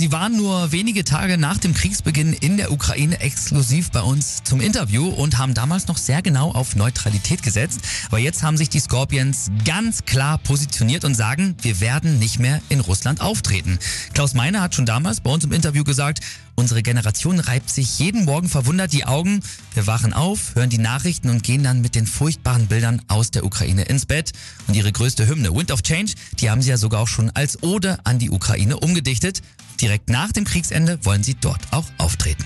Sie waren nur wenige Tage nach dem Kriegsbeginn in der Ukraine exklusiv bei uns zum Interview und haben damals noch sehr genau auf Neutralität gesetzt. Aber jetzt haben sich die Scorpions ganz klar positioniert und sagen, wir werden nicht mehr in Russland auftreten. Klaus Meiner hat schon damals bei uns im Interview gesagt, Unsere Generation reibt sich jeden Morgen verwundert die Augen. Wir wachen auf, hören die Nachrichten und gehen dann mit den furchtbaren Bildern aus der Ukraine ins Bett. Und ihre größte Hymne, Wind of Change, die haben sie ja sogar auch schon als Ode an die Ukraine umgedichtet. Direkt nach dem Kriegsende wollen sie dort auch auftreten.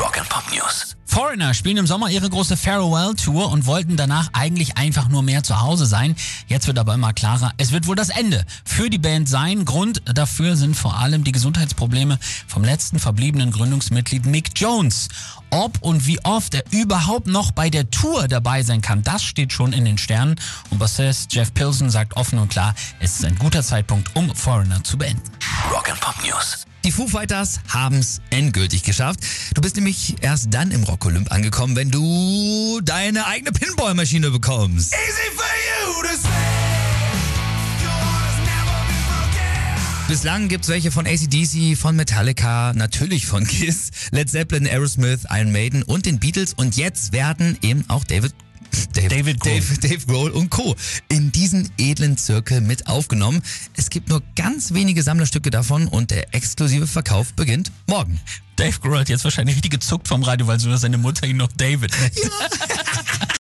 Rock'n'Pop News. Foreigner spielen im Sommer ihre große Farewell-Tour und wollten danach eigentlich einfach nur mehr zu Hause sein. Jetzt wird aber immer klarer, es wird wohl das Ende für die Band sein. Grund dafür sind vor allem die Gesundheitsprobleme vom letzten verbliebenen Gründungsmitglied Mick Jones. Ob und wie oft er überhaupt noch bei der Tour dabei sein kann, das steht schon in den Sternen. Und Bassist Jeff Pilson sagt offen und klar, es ist ein guter Zeitpunkt, um Foreigner zu beenden. Rock'n'Pop News. Die Foo Fighters haben es endgültig geschafft. Du bist nämlich erst dann im Rock Olymp angekommen, wenn du deine eigene Pinball-Maschine bekommst. Easy for you to say. Bislang gibt's welche von ACDC, von Metallica, natürlich von Kiss, Led Zeppelin, Aerosmith, Iron Maiden und den Beatles und jetzt werden eben auch David Dave, David Grohl. Dave, Dave Grohl und Co. in diesen edlen Zirkel mit aufgenommen. Es gibt nur ganz wenige Sammlerstücke davon und der exklusive Verkauf beginnt morgen. Dave Grohl hat jetzt wahrscheinlich richtig gezuckt vom Radio, weil so seine Mutter ihn noch David nennt.